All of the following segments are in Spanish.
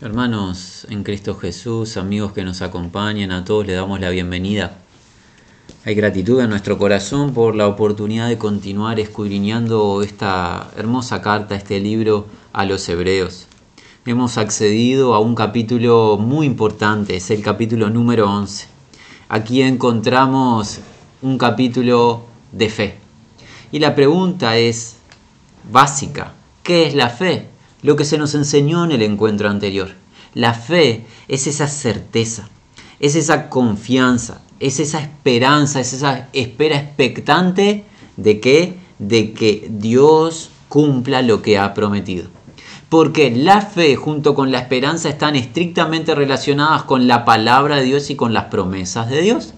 Hermanos en Cristo Jesús, amigos que nos acompañan, a todos les damos la bienvenida. Hay gratitud en nuestro corazón por la oportunidad de continuar escudriñando esta hermosa carta, este libro a los hebreos. Hemos accedido a un capítulo muy importante, es el capítulo número 11. Aquí encontramos un capítulo de fe. Y la pregunta es básica, ¿qué es la fe? Lo que se nos enseñó en el encuentro anterior. La fe es esa certeza, es esa confianza, es esa esperanza, es esa espera expectante de que, de que Dios cumpla lo que ha prometido. Porque la fe junto con la esperanza están estrictamente relacionadas con la palabra de Dios y con las promesas de Dios.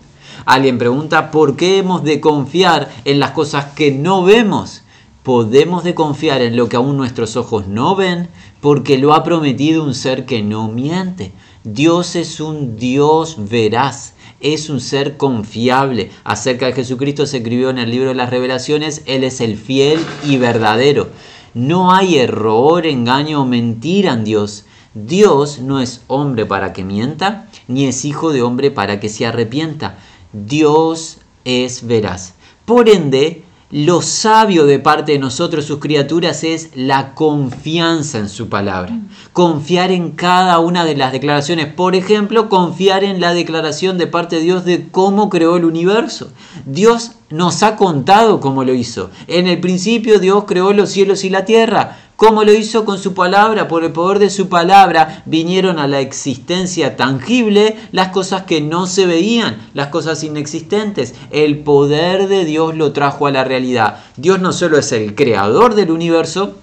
Alguien pregunta, ¿por qué hemos de confiar en las cosas que no vemos? Podemos de confiar en lo que aún nuestros ojos no ven, porque lo ha prometido un ser que no miente. Dios es un Dios veraz, es un ser confiable. Acerca de Jesucristo se escribió en el libro de las revelaciones, Él es el fiel y verdadero. No hay error, engaño o mentira en Dios. Dios no es hombre para que mienta, ni es hijo de hombre para que se arrepienta. Dios es veraz. Por ende, lo sabio de parte de nosotros, sus criaturas, es la confianza en su palabra. Confiar en cada una de las declaraciones. Por ejemplo, confiar en la declaración de parte de Dios de cómo creó el universo. Dios nos ha contado cómo lo hizo. En el principio Dios creó los cielos y la tierra. ¿Cómo lo hizo con su palabra? Por el poder de su palabra vinieron a la existencia tangible las cosas que no se veían, las cosas inexistentes. El poder de Dios lo trajo a la realidad. Dios no solo es el creador del universo,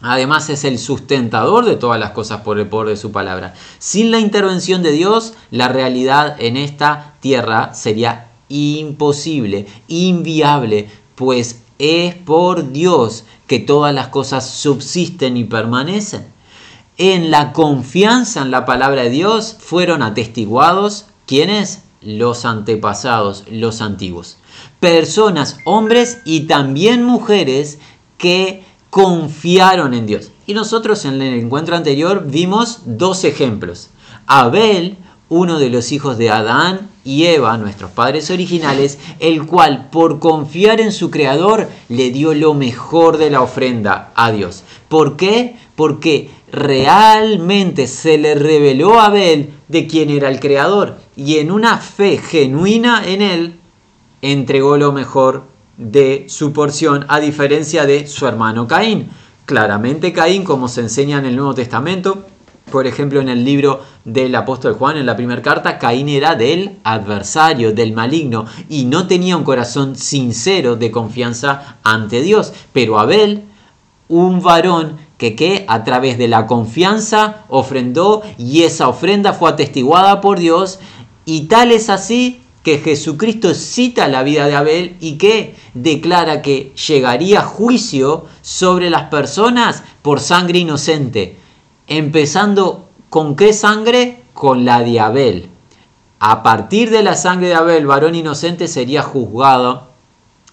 Además es el sustentador de todas las cosas por el poder de su palabra. Sin la intervención de Dios, la realidad en esta tierra sería imposible, inviable, pues es por Dios que todas las cosas subsisten y permanecen. En la confianza en la palabra de Dios fueron atestiguados quienes? Los antepasados, los antiguos. Personas, hombres y también mujeres que confiaron en Dios. Y nosotros en el encuentro anterior vimos dos ejemplos. Abel, uno de los hijos de Adán y Eva, nuestros padres originales, el cual por confiar en su creador le dio lo mejor de la ofrenda a Dios. ¿Por qué? Porque realmente se le reveló a Abel de quién era el creador y en una fe genuina en él entregó lo mejor de su porción a diferencia de su hermano Caín. Claramente Caín, como se enseña en el Nuevo Testamento, por ejemplo, en el libro del apóstol Juan, en la primera carta, Caín era del adversario, del maligno, y no tenía un corazón sincero de confianza ante Dios. Pero Abel, un varón que, que a través de la confianza ofrendó y esa ofrenda fue atestiguada por Dios, y tal es así que Jesucristo cita la vida de Abel y que declara que llegaría juicio sobre las personas por sangre inocente empezando con qué sangre? Con la de Abel. A partir de la sangre de Abel, varón inocente sería juzgado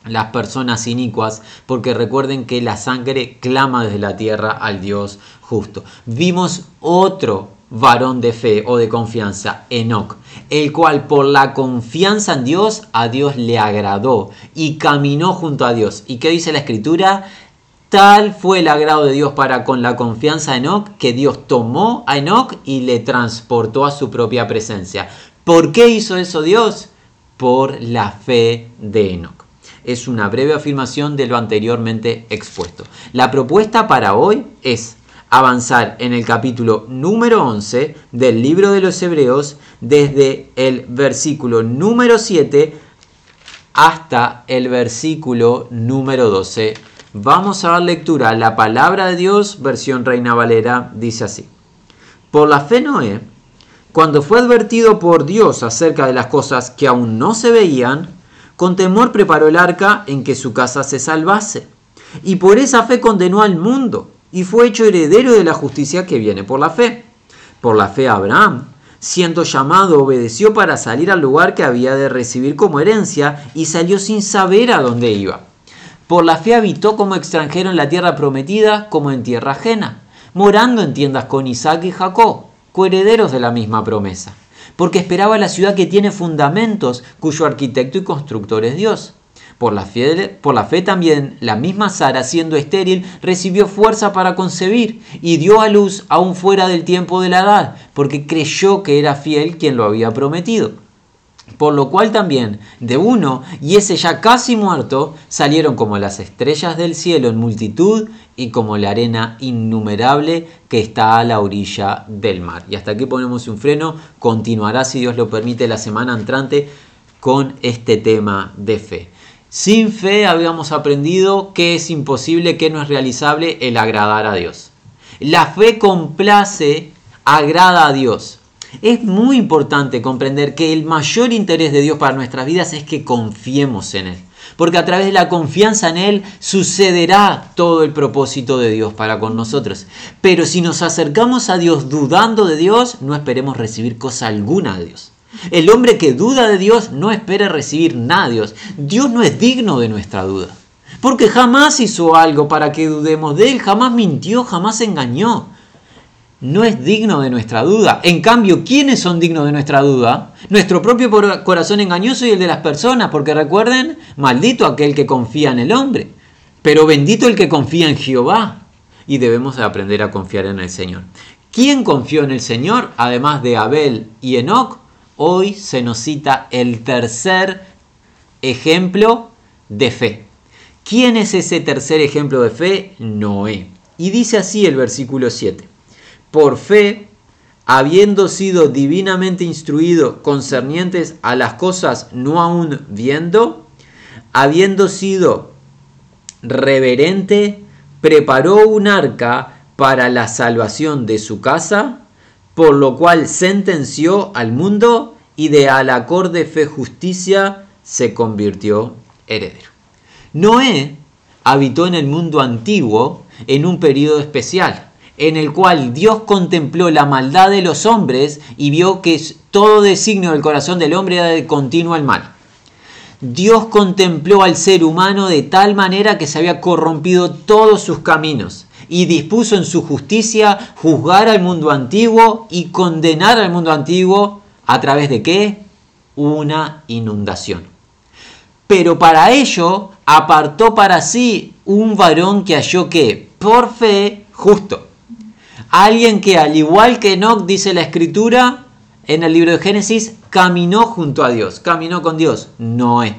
las personas inicuas, porque recuerden que la sangre clama desde la tierra al Dios justo. Vimos otro varón de fe o de confianza, Enoch, el cual por la confianza en Dios a Dios le agradó y caminó junto a Dios. ¿Y qué dice la escritura? Tal fue el agrado de Dios para con la confianza de Enoch que Dios tomó a Enoch y le transportó a su propia presencia. ¿Por qué hizo eso Dios? Por la fe de Enoch. Es una breve afirmación de lo anteriormente expuesto. La propuesta para hoy es avanzar en el capítulo número 11 del libro de los Hebreos desde el versículo número 7 hasta el versículo número 12 Vamos a dar lectura a la palabra de Dios, versión Reina Valera, dice así. Por la fe Noé, cuando fue advertido por Dios acerca de las cosas que aún no se veían, con temor preparó el arca en que su casa se salvase. Y por esa fe condenó al mundo y fue hecho heredero de la justicia que viene por la fe. Por la fe Abraham, siendo llamado, obedeció para salir al lugar que había de recibir como herencia y salió sin saber a dónde iba por la fe habitó como extranjero en la tierra prometida como en tierra ajena, morando en tiendas con Isaac y Jacob, coherederos de la misma promesa, porque esperaba la ciudad que tiene fundamentos, cuyo arquitecto y constructor es Dios. Por la, fe, por la fe también la misma Sara, siendo estéril, recibió fuerza para concebir y dio a luz aún fuera del tiempo de la edad, porque creyó que era fiel quien lo había prometido. Por lo cual también de uno, y ese ya casi muerto, salieron como las estrellas del cielo en multitud y como la arena innumerable que está a la orilla del mar. Y hasta aquí ponemos un freno, continuará si Dios lo permite la semana entrante con este tema de fe. Sin fe habíamos aprendido que es imposible, que no es realizable el agradar a Dios. La fe complace, agrada a Dios. Es muy importante comprender que el mayor interés de Dios para nuestras vidas es que confiemos en Él. Porque a través de la confianza en Él sucederá todo el propósito de Dios para con nosotros. Pero si nos acercamos a Dios dudando de Dios, no esperemos recibir cosa alguna de Dios. El hombre que duda de Dios no espera recibir nada de Dios. Dios no es digno de nuestra duda. Porque jamás hizo algo para que dudemos de Él, jamás mintió, jamás engañó. No es digno de nuestra duda. En cambio, ¿quiénes son dignos de nuestra duda? Nuestro propio corazón engañoso y el de las personas, porque recuerden, maldito aquel que confía en el hombre, pero bendito el que confía en Jehová. Y debemos aprender a confiar en el Señor. ¿Quién confió en el Señor, además de Abel y Enoch? Hoy se nos cita el tercer ejemplo de fe. ¿Quién es ese tercer ejemplo de fe? Noé. Y dice así el versículo 7. Por fe, habiendo sido divinamente instruido concernientes a las cosas no aún viendo, habiendo sido reverente, preparó un arca para la salvación de su casa, por lo cual sentenció al mundo y de al acorde fe justicia se convirtió heredero. Noé habitó en el mundo antiguo en un periodo especial, en el cual Dios contempló la maldad de los hombres y vio que todo designio del corazón del hombre era de continuo el mal. Dios contempló al ser humano de tal manera que se había corrompido todos sus caminos y dispuso en su justicia juzgar al mundo antiguo y condenar al mundo antiguo a través de qué? Una inundación. Pero para ello apartó para sí un varón que halló que, por fe, justo. Alguien que al igual que Enoch, dice la escritura en el libro de Génesis, caminó junto a Dios, caminó con Dios, Noé.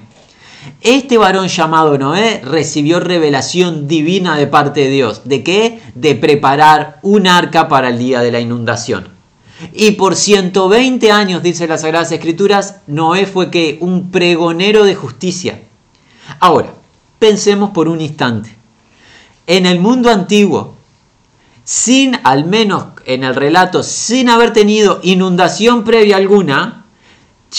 Este varón llamado Noé recibió revelación divina de parte de Dios. ¿De qué? De preparar un arca para el día de la inundación. Y por 120 años, dice las Sagradas Escrituras, Noé fue que un pregonero de justicia. Ahora, pensemos por un instante. En el mundo antiguo, sin, al menos en el relato, sin haber tenido inundación previa alguna,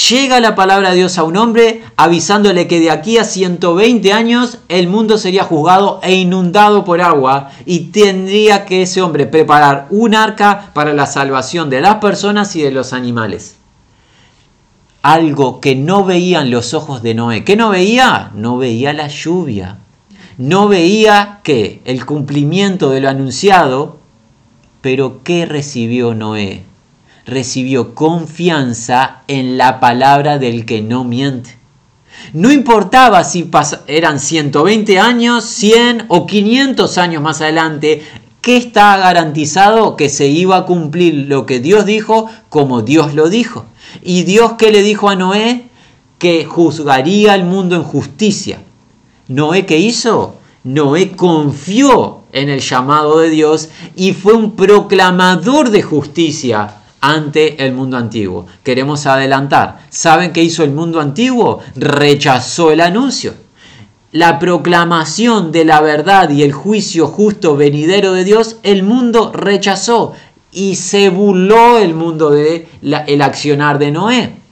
llega la palabra de Dios a un hombre avisándole que de aquí a 120 años el mundo sería juzgado e inundado por agua y tendría que ese hombre preparar un arca para la salvación de las personas y de los animales. Algo que no veían los ojos de Noé. ¿Qué no veía? No veía la lluvia. No veía que el cumplimiento de lo anunciado, pero ¿qué recibió Noé? recibió confianza en la palabra del que no miente. No importaba si eran 120 años, 100 o 500 años más adelante, que está garantizado que se iba a cumplir lo que Dios dijo como Dios lo dijo. Y Dios que le dijo a Noé que juzgaría al mundo en justicia. Noé qué hizo? Noé confió en el llamado de Dios y fue un proclamador de justicia ante el mundo antiguo. Queremos adelantar. ¿Saben qué hizo el mundo antiguo? Rechazó el anuncio. La proclamación de la verdad y el juicio justo venidero de Dios, el mundo rechazó y se burló el mundo de el accionar de Noé.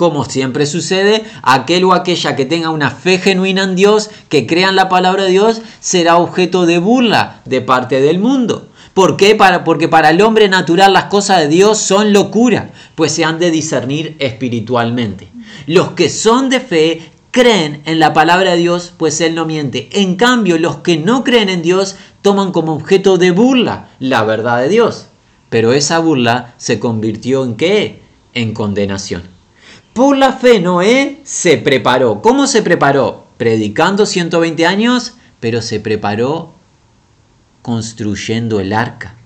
Como siempre sucede, aquel o aquella que tenga una fe genuina en Dios, que crea en la palabra de Dios, será objeto de burla de parte del mundo. ¿Por qué? Porque para el hombre natural las cosas de Dios son locura, pues se han de discernir espiritualmente. Los que son de fe creen en la palabra de Dios, pues Él no miente. En cambio, los que no creen en Dios toman como objeto de burla la verdad de Dios. Pero esa burla se convirtió en qué? En condenación. Por la fe Noé se preparó. ¿Cómo se preparó? Predicando 120 años, pero se preparó construyendo el arca.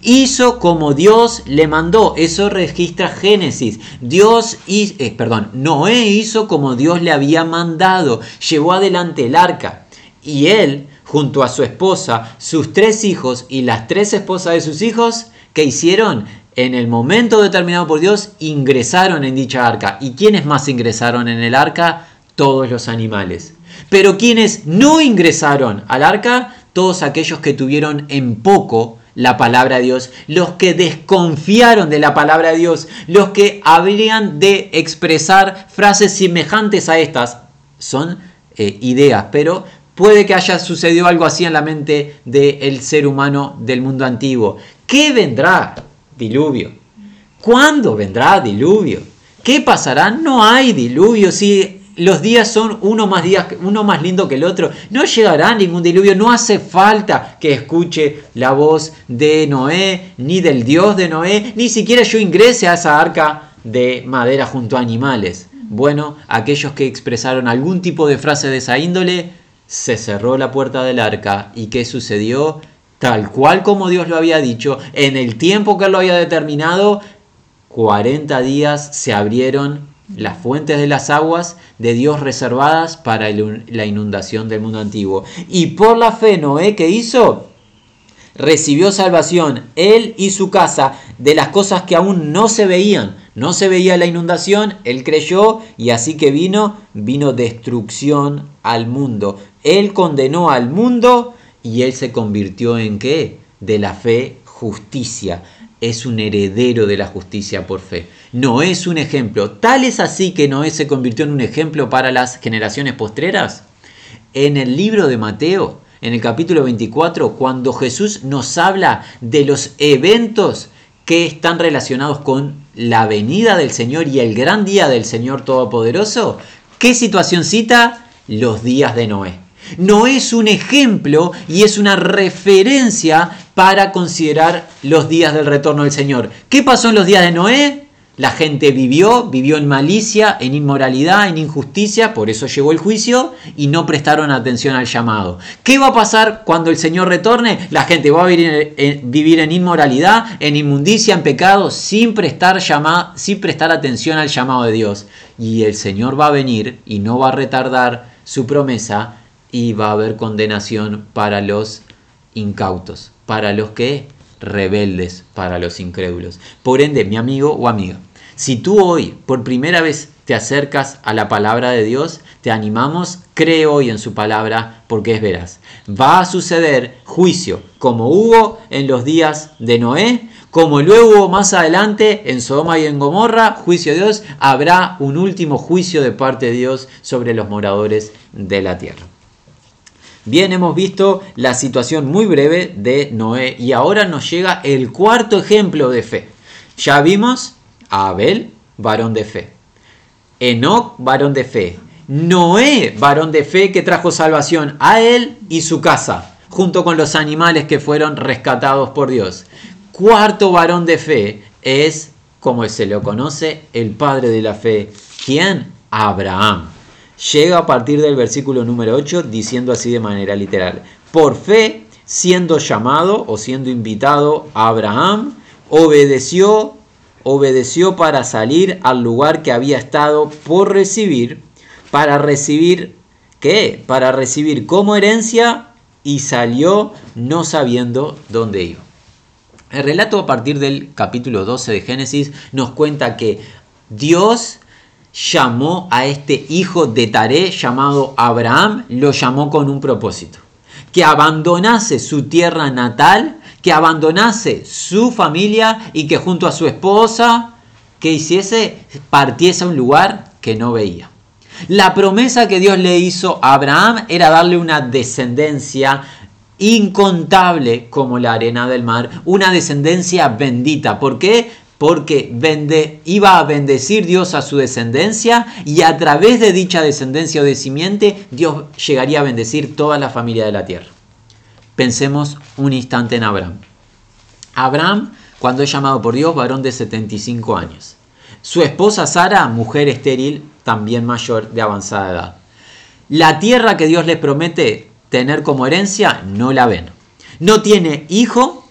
Hizo como Dios le mandó. Eso registra Génesis. Dios eh, perdón, Noé hizo como Dios le había mandado. Llevó adelante el arca. Y él, junto a su esposa, sus tres hijos y las tres esposas de sus hijos, ¿qué hicieron? En el momento determinado por Dios, ingresaron en dicha arca. ¿Y quiénes más ingresaron en el arca? Todos los animales. Pero quienes no ingresaron al arca, todos aquellos que tuvieron en poco la palabra de Dios, los que desconfiaron de la palabra de Dios, los que habrían de expresar frases semejantes a estas, son eh, ideas, pero puede que haya sucedido algo así en la mente del ser humano del mundo antiguo. ¿Qué vendrá? Diluvio. ¿Cuándo vendrá diluvio? ¿Qué pasará? No hay diluvio. Si los días son uno más, días, uno más lindo que el otro. No llegará ningún diluvio, no hace falta que escuche la voz de Noé, ni del Dios de Noé, ni siquiera yo ingrese a esa arca de madera junto a animales. Bueno, aquellos que expresaron algún tipo de frase de esa índole, se cerró la puerta del arca y ¿qué sucedió? Tal cual como Dios lo había dicho, en el tiempo que Él lo había determinado, 40 días se abrieron las fuentes de las aguas de Dios reservadas para la inundación del mundo antiguo. Y por la fe Noé que hizo, recibió salvación, él y su casa, de las cosas que aún no se veían. No se veía la inundación, él creyó y así que vino, vino destrucción al mundo. Él condenó al mundo y él se convirtió en qué? De la fe justicia. Es un heredero de la justicia por fe. Noé es un ejemplo. Tal es así que Noé se convirtió en un ejemplo para las generaciones postreras. En el libro de Mateo, en el capítulo 24, cuando Jesús nos habla de los eventos que están relacionados con la venida del Señor y el gran día del Señor Todopoderoso, ¿qué situación cita? Los días de Noé. Noé es un ejemplo y es una referencia para considerar los días del retorno del Señor. ¿Qué pasó en los días de Noé? La gente vivió, vivió en malicia, en inmoralidad, en injusticia, por eso llegó el juicio y no prestaron atención al llamado. ¿Qué va a pasar cuando el Señor retorne? La gente va a vivir en, inmoralidad, en inmundicia, en pecado, sin prestar, sin prestar atención al llamado de Dios. Y el Señor va a venir y no va a retardar su promesa y va a haber condenación para los incautos, para los que rebeldes, para los incrédulos. Por ende, mi amigo o amiga, si tú hoy por primera vez te acercas a la palabra de Dios, te animamos, cree hoy en su palabra porque es veraz. Va a suceder juicio, como hubo en los días de Noé, como luego más adelante en Sodoma y en Gomorra, juicio de Dios, habrá un último juicio de parte de Dios sobre los moradores de la tierra. Bien, hemos visto la situación muy breve de Noé y ahora nos llega el cuarto ejemplo de fe. Ya vimos a Abel, varón de fe. Enoch, varón de fe. Noé, varón de fe que trajo salvación a él y su casa, junto con los animales que fueron rescatados por Dios. Cuarto varón de fe es, como se lo conoce, el padre de la fe. ¿Quién? Abraham. Llega a partir del versículo número 8 diciendo así de manera literal. Por fe, siendo llamado o siendo invitado Abraham, obedeció obedeció para salir al lugar que había estado por recibir, para recibir, ¿qué? Para recibir como herencia y salió no sabiendo dónde iba. El relato a partir del capítulo 12 de Génesis nos cuenta que Dios llamó a este hijo de Taré llamado Abraham, lo llamó con un propósito, que abandonase su tierra natal que abandonase su familia y que junto a su esposa, que hiciese, partiese a un lugar que no veía. La promesa que Dios le hizo a Abraham era darle una descendencia incontable como la arena del mar, una descendencia bendita. ¿Por qué? Porque iba a bendecir Dios a su descendencia y a través de dicha descendencia o de simiente Dios llegaría a bendecir toda la familia de la tierra. Pensemos un instante en Abraham. Abraham cuando es llamado por Dios varón de 75 años. Su esposa Sara, mujer estéril, también mayor de avanzada edad. La tierra que Dios les promete tener como herencia, no la ven. No tiene hijo,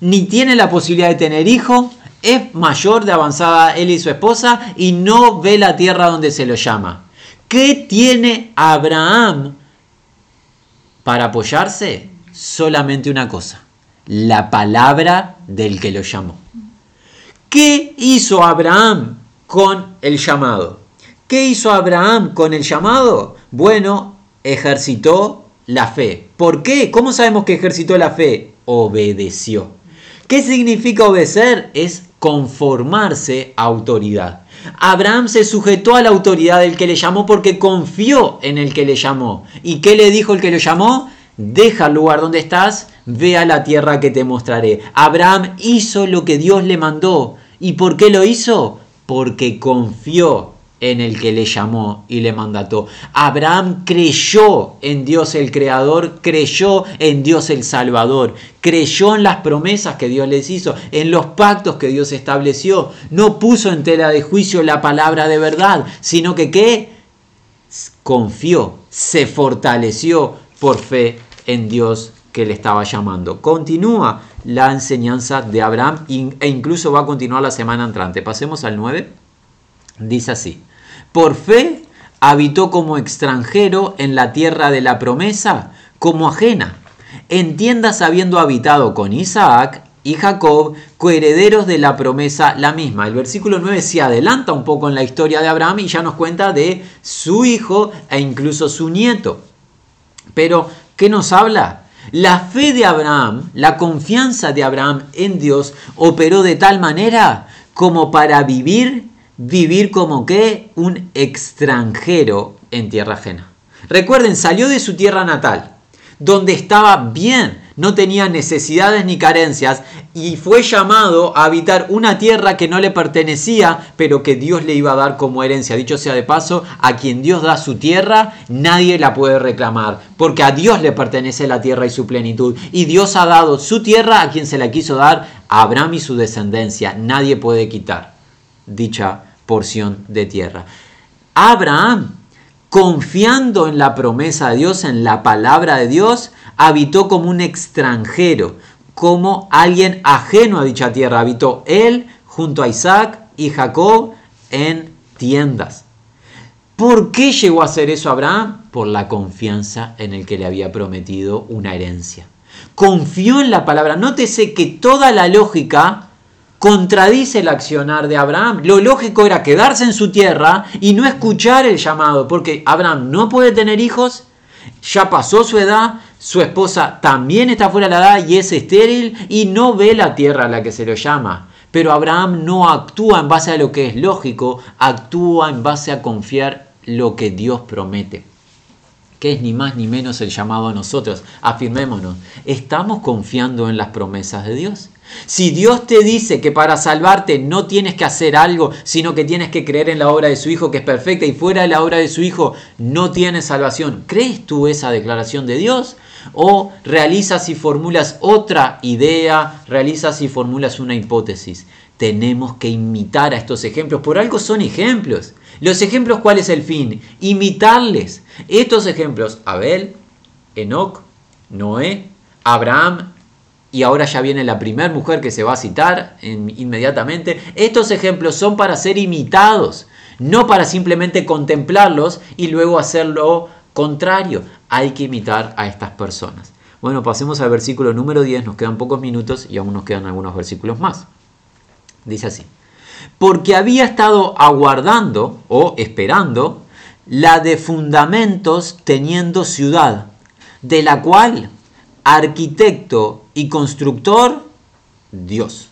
ni tiene la posibilidad de tener hijo, es mayor de avanzada él y su esposa y no ve la tierra donde se lo llama. ¿Qué tiene Abraham para apoyarse? Solamente una cosa, la palabra del que lo llamó. ¿Qué hizo Abraham con el llamado? ¿Qué hizo Abraham con el llamado? Bueno, ejercitó la fe. ¿Por qué? ¿Cómo sabemos que ejercitó la fe? Obedeció. ¿Qué significa obedecer? Es conformarse a autoridad. Abraham se sujetó a la autoridad del que le llamó porque confió en el que le llamó. ¿Y qué le dijo el que lo llamó? Deja el lugar donde estás, ve a la tierra que te mostraré. Abraham hizo lo que Dios le mandó. ¿Y por qué lo hizo? Porque confió en el que le llamó y le mandató. Abraham creyó en Dios el Creador, creyó en Dios el Salvador, creyó en las promesas que Dios les hizo, en los pactos que Dios estableció. No puso en tela de juicio la palabra de verdad, sino que ¿qué? Confió, se fortaleció por fe en Dios que le estaba llamando. Continúa la enseñanza de Abraham e incluso va a continuar la semana entrante. Pasemos al 9. Dice así, por fe habitó como extranjero en la tierra de la promesa, como ajena, en tiendas habiendo habitado con Isaac y Jacob, coherederos de la promesa la misma. El versículo 9 se adelanta un poco en la historia de Abraham y ya nos cuenta de su hijo e incluso su nieto. Pero, ¿qué nos habla? La fe de Abraham, la confianza de Abraham en Dios operó de tal manera como para vivir vivir como que un extranjero en tierra ajena. Recuerden, salió de su tierra natal, donde estaba bien, no tenía necesidades ni carencias, y fue llamado a habitar una tierra que no le pertenecía, pero que Dios le iba a dar como herencia. Dicho sea de paso, a quien Dios da su tierra, nadie la puede reclamar, porque a Dios le pertenece la tierra y su plenitud, y Dios ha dado su tierra a quien se la quiso dar, a Abraham y su descendencia, nadie puede quitar dicha porción de tierra. Abraham, confiando en la promesa de Dios, en la palabra de Dios, habitó como un extranjero, como alguien ajeno a dicha tierra. Habitó él junto a Isaac y Jacob en tiendas. ¿Por qué llegó a hacer eso Abraham? Por la confianza en el que le había prometido una herencia. Confió en la palabra. Nótese que toda la lógica contradice el accionar de Abraham. Lo lógico era quedarse en su tierra y no escuchar el llamado, porque Abraham no puede tener hijos, ya pasó su edad, su esposa también está fuera de la edad y es estéril y no ve la tierra a la que se lo llama. Pero Abraham no actúa en base a lo que es lógico, actúa en base a confiar lo que Dios promete que es ni más ni menos el llamado a nosotros. Afirmémonos, ¿estamos confiando en las promesas de Dios? Si Dios te dice que para salvarte no tienes que hacer algo, sino que tienes que creer en la obra de su Hijo, que es perfecta, y fuera de la obra de su Hijo no tienes salvación, ¿crees tú esa declaración de Dios? ¿O realizas y formulas otra idea, realizas y formulas una hipótesis? Tenemos que imitar a estos ejemplos, por algo son ejemplos. Los ejemplos, ¿cuál es el fin? Imitarles. Estos ejemplos, Abel, Enoch, Noé, Abraham, y ahora ya viene la primera mujer que se va a citar inmediatamente. Estos ejemplos son para ser imitados, no para simplemente contemplarlos y luego hacer lo contrario. Hay que imitar a estas personas. Bueno, pasemos al versículo número 10, nos quedan pocos minutos y aún nos quedan algunos versículos más. Dice así porque había estado aguardando o esperando la de fundamentos teniendo ciudad, de la cual arquitecto y constructor, Dios.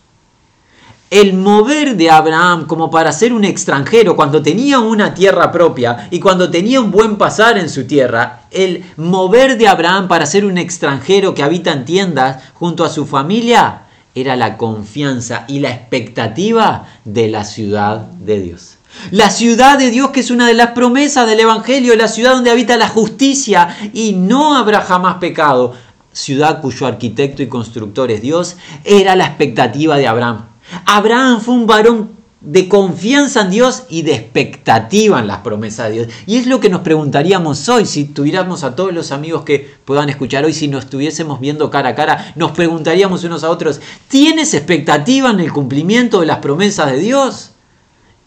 El mover de Abraham como para ser un extranjero cuando tenía una tierra propia y cuando tenía un buen pasar en su tierra, el mover de Abraham para ser un extranjero que habita en tiendas junto a su familia, era la confianza y la expectativa de la ciudad de Dios. La ciudad de Dios que es una de las promesas del Evangelio, la ciudad donde habita la justicia y no habrá jamás pecado. ciudad cuyo arquitecto y constructor es Dios, era la expectativa de Abraham. Abraham fue un varón de confianza en Dios y de expectativa en las promesas de Dios. Y es lo que nos preguntaríamos hoy, si tuviéramos a todos los amigos que puedan escuchar hoy, si nos estuviésemos viendo cara a cara, nos preguntaríamos unos a otros, ¿tienes expectativa en el cumplimiento de las promesas de Dios?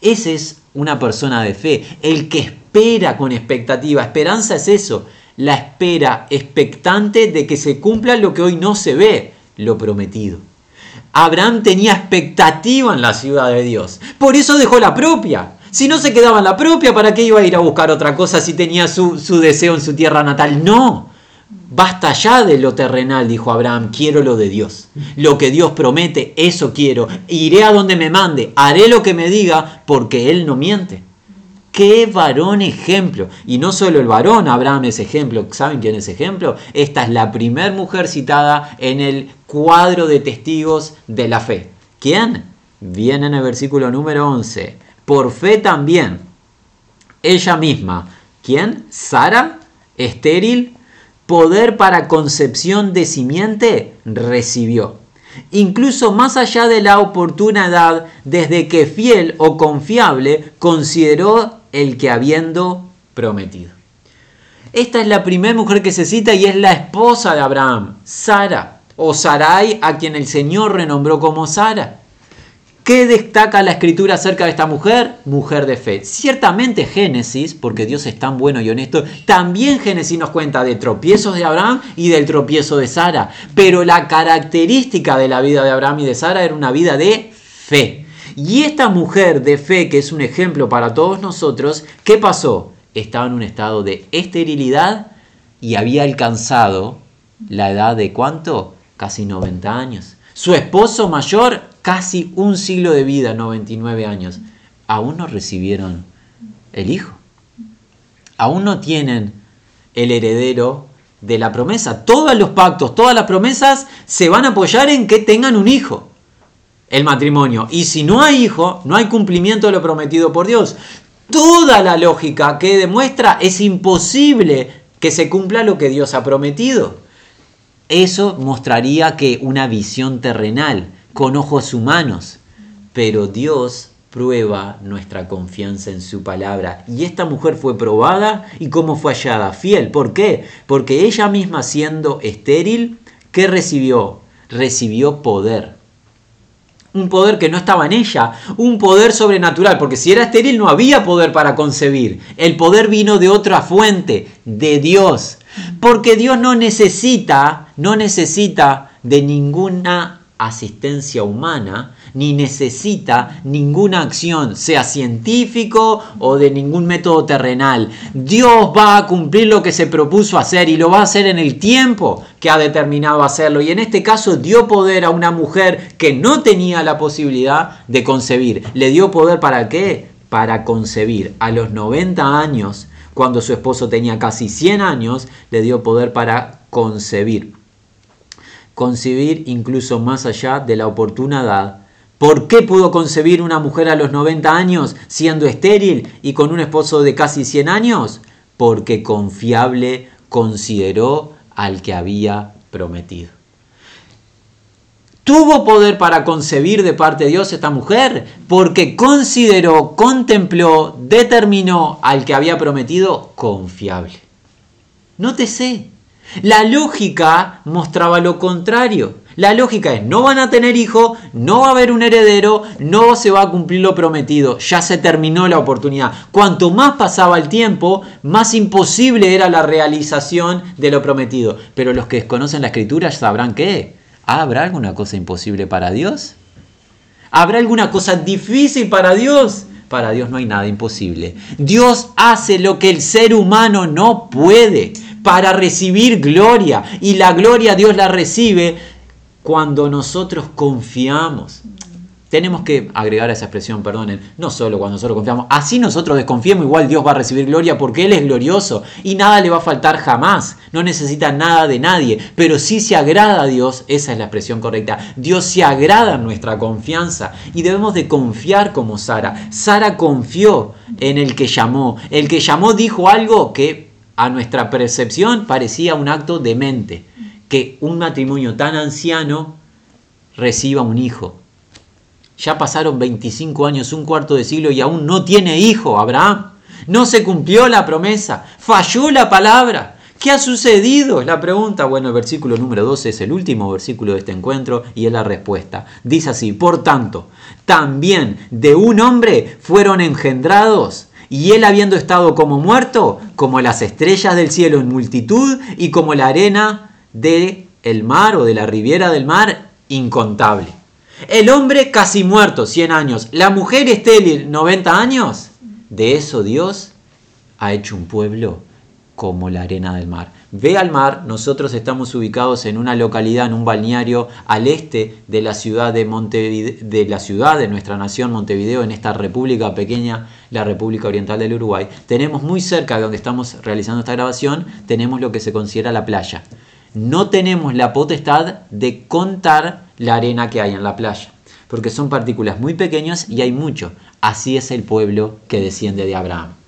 Ese es una persona de fe, el que espera con expectativa. Esperanza es eso, la espera expectante de que se cumpla lo que hoy no se ve, lo prometido. Abraham tenía expectativa en la ciudad de Dios. Por eso dejó la propia. Si no se quedaba en la propia, ¿para qué iba a ir a buscar otra cosa si tenía su, deseo en su tierra natal? No. Basta ya de lo terrenal, dijo Abraham, quiero lo de Dios. Lo que Dios promete, eso quiero. Iré a donde me mande, haré lo que me diga, porque Él no miente. Qué varón ejemplo. Y no solo el varón, Abraham es ejemplo. ¿Saben quién es ejemplo? Esta es la primer mujer citada en el cuadro de testigos de la fe. ¿Quién? Viene en el versículo número 11. Por fe también. Ella misma. ¿Quién? Sara, estéril, poder para concepción de simiente, recibió. Incluso más allá de la oportuna edad, desde que fiel o confiable consideró el que habiendo prometido. Esta es la primera mujer que se cita y es la esposa de Abraham, Sara, o Sarai, a quien el Señor renombró como Sara. ¿Qué destaca la escritura acerca de esta mujer? Mujer de fe. Ciertamente Génesis, porque Dios es tan bueno y honesto, también Génesis nos cuenta de tropiezos de Abraham y del tropiezo de Sara. Pero la característica de la vida de Abraham y de Sara era una vida de fe. Y esta mujer de fe, que es un ejemplo para todos nosotros, ¿qué pasó? Estaba en un estado de esterilidad y había alcanzado la edad de cuánto? Casi 90 años. Su esposo mayor, casi un siglo de vida, 99 años. Aún no recibieron el hijo. Aún no tienen el heredero de la promesa. Todos los pactos, todas las promesas se van a apoyar en que tengan un hijo el matrimonio. Y si no hay hijo, no hay cumplimiento de lo prometido por Dios. Toda la lógica que demuestra es imposible que se cumpla lo que Dios ha prometido. Eso mostraría que una visión terrenal, con ojos humanos. Pero Dios prueba nuestra confianza en su palabra. Y esta mujer fue probada y cómo fue hallada fiel. ¿Por qué? Porque ella misma siendo estéril, ¿qué recibió? Recibió poder un poder que no estaba en ella, un poder sobrenatural, porque si era estéril no había poder para concebir. El poder vino de otra fuente, de Dios. Porque Dios no necesita, no necesita de ninguna asistencia humana, ni necesita ninguna acción, sea científico o de ningún método terrenal. Dios va a cumplir lo que se propuso hacer y lo va a hacer en el tiempo que ha determinado hacerlo. Y en este caso dio poder a una mujer que no tenía la posibilidad de concebir. ¿Le dio poder para qué? Para concebir. A los 90 años, cuando su esposo tenía casi 100 años, le dio poder para concebir. Concebir incluso más allá de la oportuna edad ¿Por qué pudo concebir una mujer a los 90 años siendo estéril y con un esposo de casi 100 años? Porque confiable consideró al que había prometido. ¿Tuvo poder para concebir de parte de Dios esta mujer? Porque consideró, contempló, determinó al que había prometido confiable. Nótese, la lógica mostraba lo contrario. La lógica es, no van a tener hijo, no va a haber un heredero, no se va a cumplir lo prometido, ya se terminó la oportunidad. Cuanto más pasaba el tiempo, más imposible era la realización de lo prometido. Pero los que desconocen la escritura sabrán que ¿habrá alguna cosa imposible para Dios? ¿Habrá alguna cosa difícil para Dios? Para Dios no hay nada imposible. Dios hace lo que el ser humano no puede para recibir gloria. Y la gloria Dios la recibe cuando nosotros confiamos. Tenemos que agregar a esa expresión, perdonen, no solo cuando nosotros confiamos, así nosotros desconfiemos, igual Dios va a recibir gloria porque Él es glorioso y nada le va a faltar jamás, no necesita nada de nadie, pero si se agrada a Dios, esa es la expresión correcta, Dios se agrada en nuestra confianza y debemos de confiar como Sara. Sara confió en el que llamó, el que llamó dijo algo que a nuestra percepción parecía un acto demente que un matrimonio tan anciano reciba un hijo. Ya pasaron 25 años, un cuarto de siglo y aún no tiene hijo Abraham. No se cumplió la promesa, falló la palabra. ¿Qué ha sucedido? Es la pregunta. Bueno, el versículo número 12 es el último versículo de este encuentro y es la respuesta. Dice así, por tanto, también de un hombre fueron engendrados y él habiendo estado como muerto, como las estrellas del cielo en multitud y como la arena del el mar o de la riviera del mar, incontable. El hombre casi muerto, 100 años. La mujer estéril, 90 años. De eso Dios ha hecho un pueblo como la arena del mar. Ve al mar, nosotros estamos ubicados en una localidad, en un balneario al este de la ciudad de Montevideo, de la ciudad de nuestra nación Montevideo, en esta república pequeña, la República Oriental del Uruguay. Tenemos muy cerca de donde estamos realizando esta grabación, tenemos lo que se considera la playa. No tenemos la potestad de contar la arena que hay en la playa, porque son partículas muy pequeñas y hay mucho. Así es el pueblo que desciende de Abraham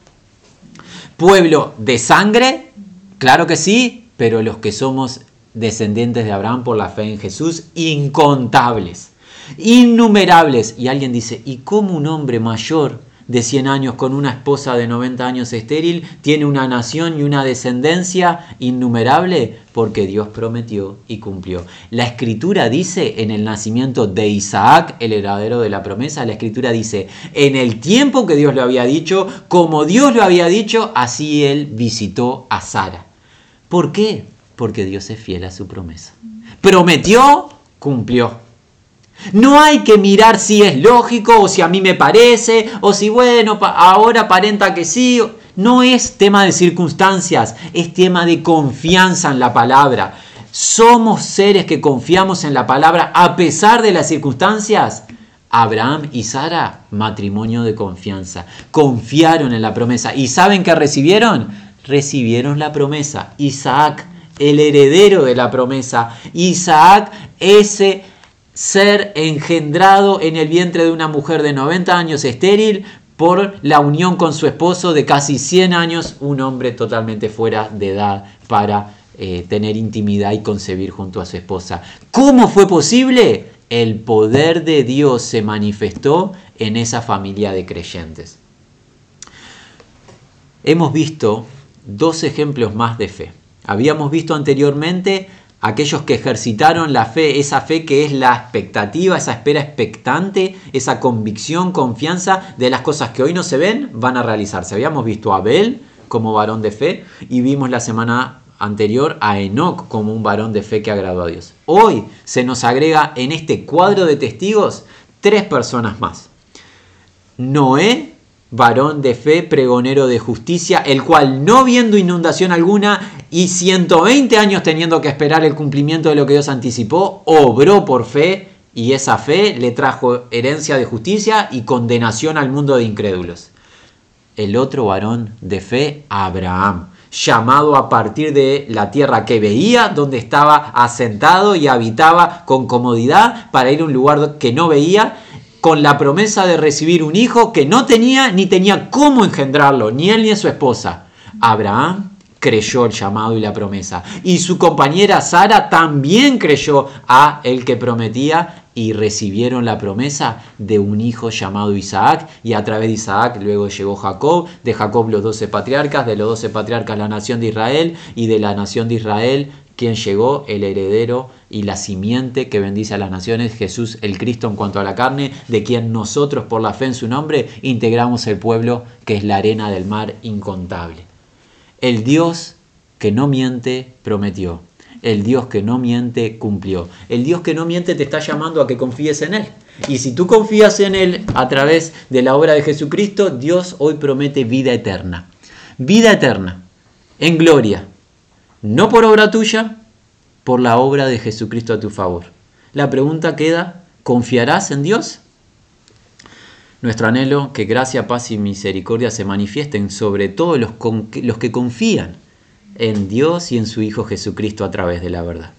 pueblo de sangre, claro que sí, pero los que somos descendientes de Abraham por la fe en Jesús, incontables, innumerables. Y alguien dice, ¿y cómo un hombre mayor de 100 años con una esposa de 90 años estéril, tiene una nación y una descendencia innumerable porque Dios prometió y cumplió. La escritura dice en el nacimiento de Isaac, el heredero de la promesa, la escritura dice, en el tiempo que Dios lo había dicho, como Dios lo había dicho, así él visitó a Sara. ¿Por qué? Porque Dios es fiel a su promesa. Prometió, cumplió. No hay que mirar si es lógico o si a mí me parece o si bueno, ahora aparenta que sí. No es tema de circunstancias, es tema de confianza en la palabra. Somos seres que confiamos en la palabra a pesar de las circunstancias. Abraham y Sara, matrimonio de confianza. Confiaron en la promesa. ¿Y saben qué recibieron? Recibieron la promesa. Isaac, el heredero de la promesa. Isaac, ese ser engendrado en el vientre de una mujer de 90 años estéril por la unión con su esposo de casi 100 años, un hombre totalmente fuera de edad para eh, tener intimidad y concebir junto a su esposa. ¿Cómo fue posible? El poder de Dios se manifestó en esa familia de creyentes. Hemos visto dos ejemplos más de fe. Habíamos visto anteriormente aquellos que ejercitaron la fe, esa fe que es la expectativa, esa espera expectante, esa convicción, confianza de las cosas que hoy no se ven, van a realizarse. Habíamos visto a Abel como varón de fe y vimos la semana anterior a Enoch como un varón de fe que agradó a Dios. Hoy se nos agrega en este cuadro de testigos tres personas más. Noé varón de fe, pregonero de justicia, el cual no viendo inundación alguna y 120 años teniendo que esperar el cumplimiento de lo que Dios anticipó, obró por fe y esa fe le trajo herencia de justicia y condenación al mundo de incrédulos. El otro varón de fe, Abraham, llamado a partir de la tierra que veía, donde estaba asentado y habitaba con comodidad para ir a un lugar que no veía, con la promesa de recibir un hijo que no tenía ni tenía cómo engendrarlo, ni él ni su esposa. Abraham creyó el llamado y la promesa. Y su compañera Sara también creyó a el que prometía y recibieron la promesa de un hijo llamado Isaac. Y a través de Isaac luego llegó Jacob, de Jacob los doce patriarcas, de los doce patriarcas la nación de Israel y de la nación de Israel quien llegó el heredero y la simiente que bendice a las naciones, Jesús el Cristo en cuanto a la carne, de quien nosotros por la fe en su nombre integramos el pueblo que es la arena del mar incontable. El Dios que no miente prometió. El Dios que no miente cumplió. El Dios que no miente te está llamando a que confíes en Él. Y si tú confías en Él a través de la obra de Jesucristo, Dios hoy promete vida eterna. Vida eterna, en gloria, no por obra tuya, por la obra de Jesucristo a tu favor. La pregunta queda, ¿confiarás en Dios? Nuestro anhelo, que gracia, paz y misericordia se manifiesten sobre todos los, los que confían en Dios y en su Hijo Jesucristo a través de la verdad.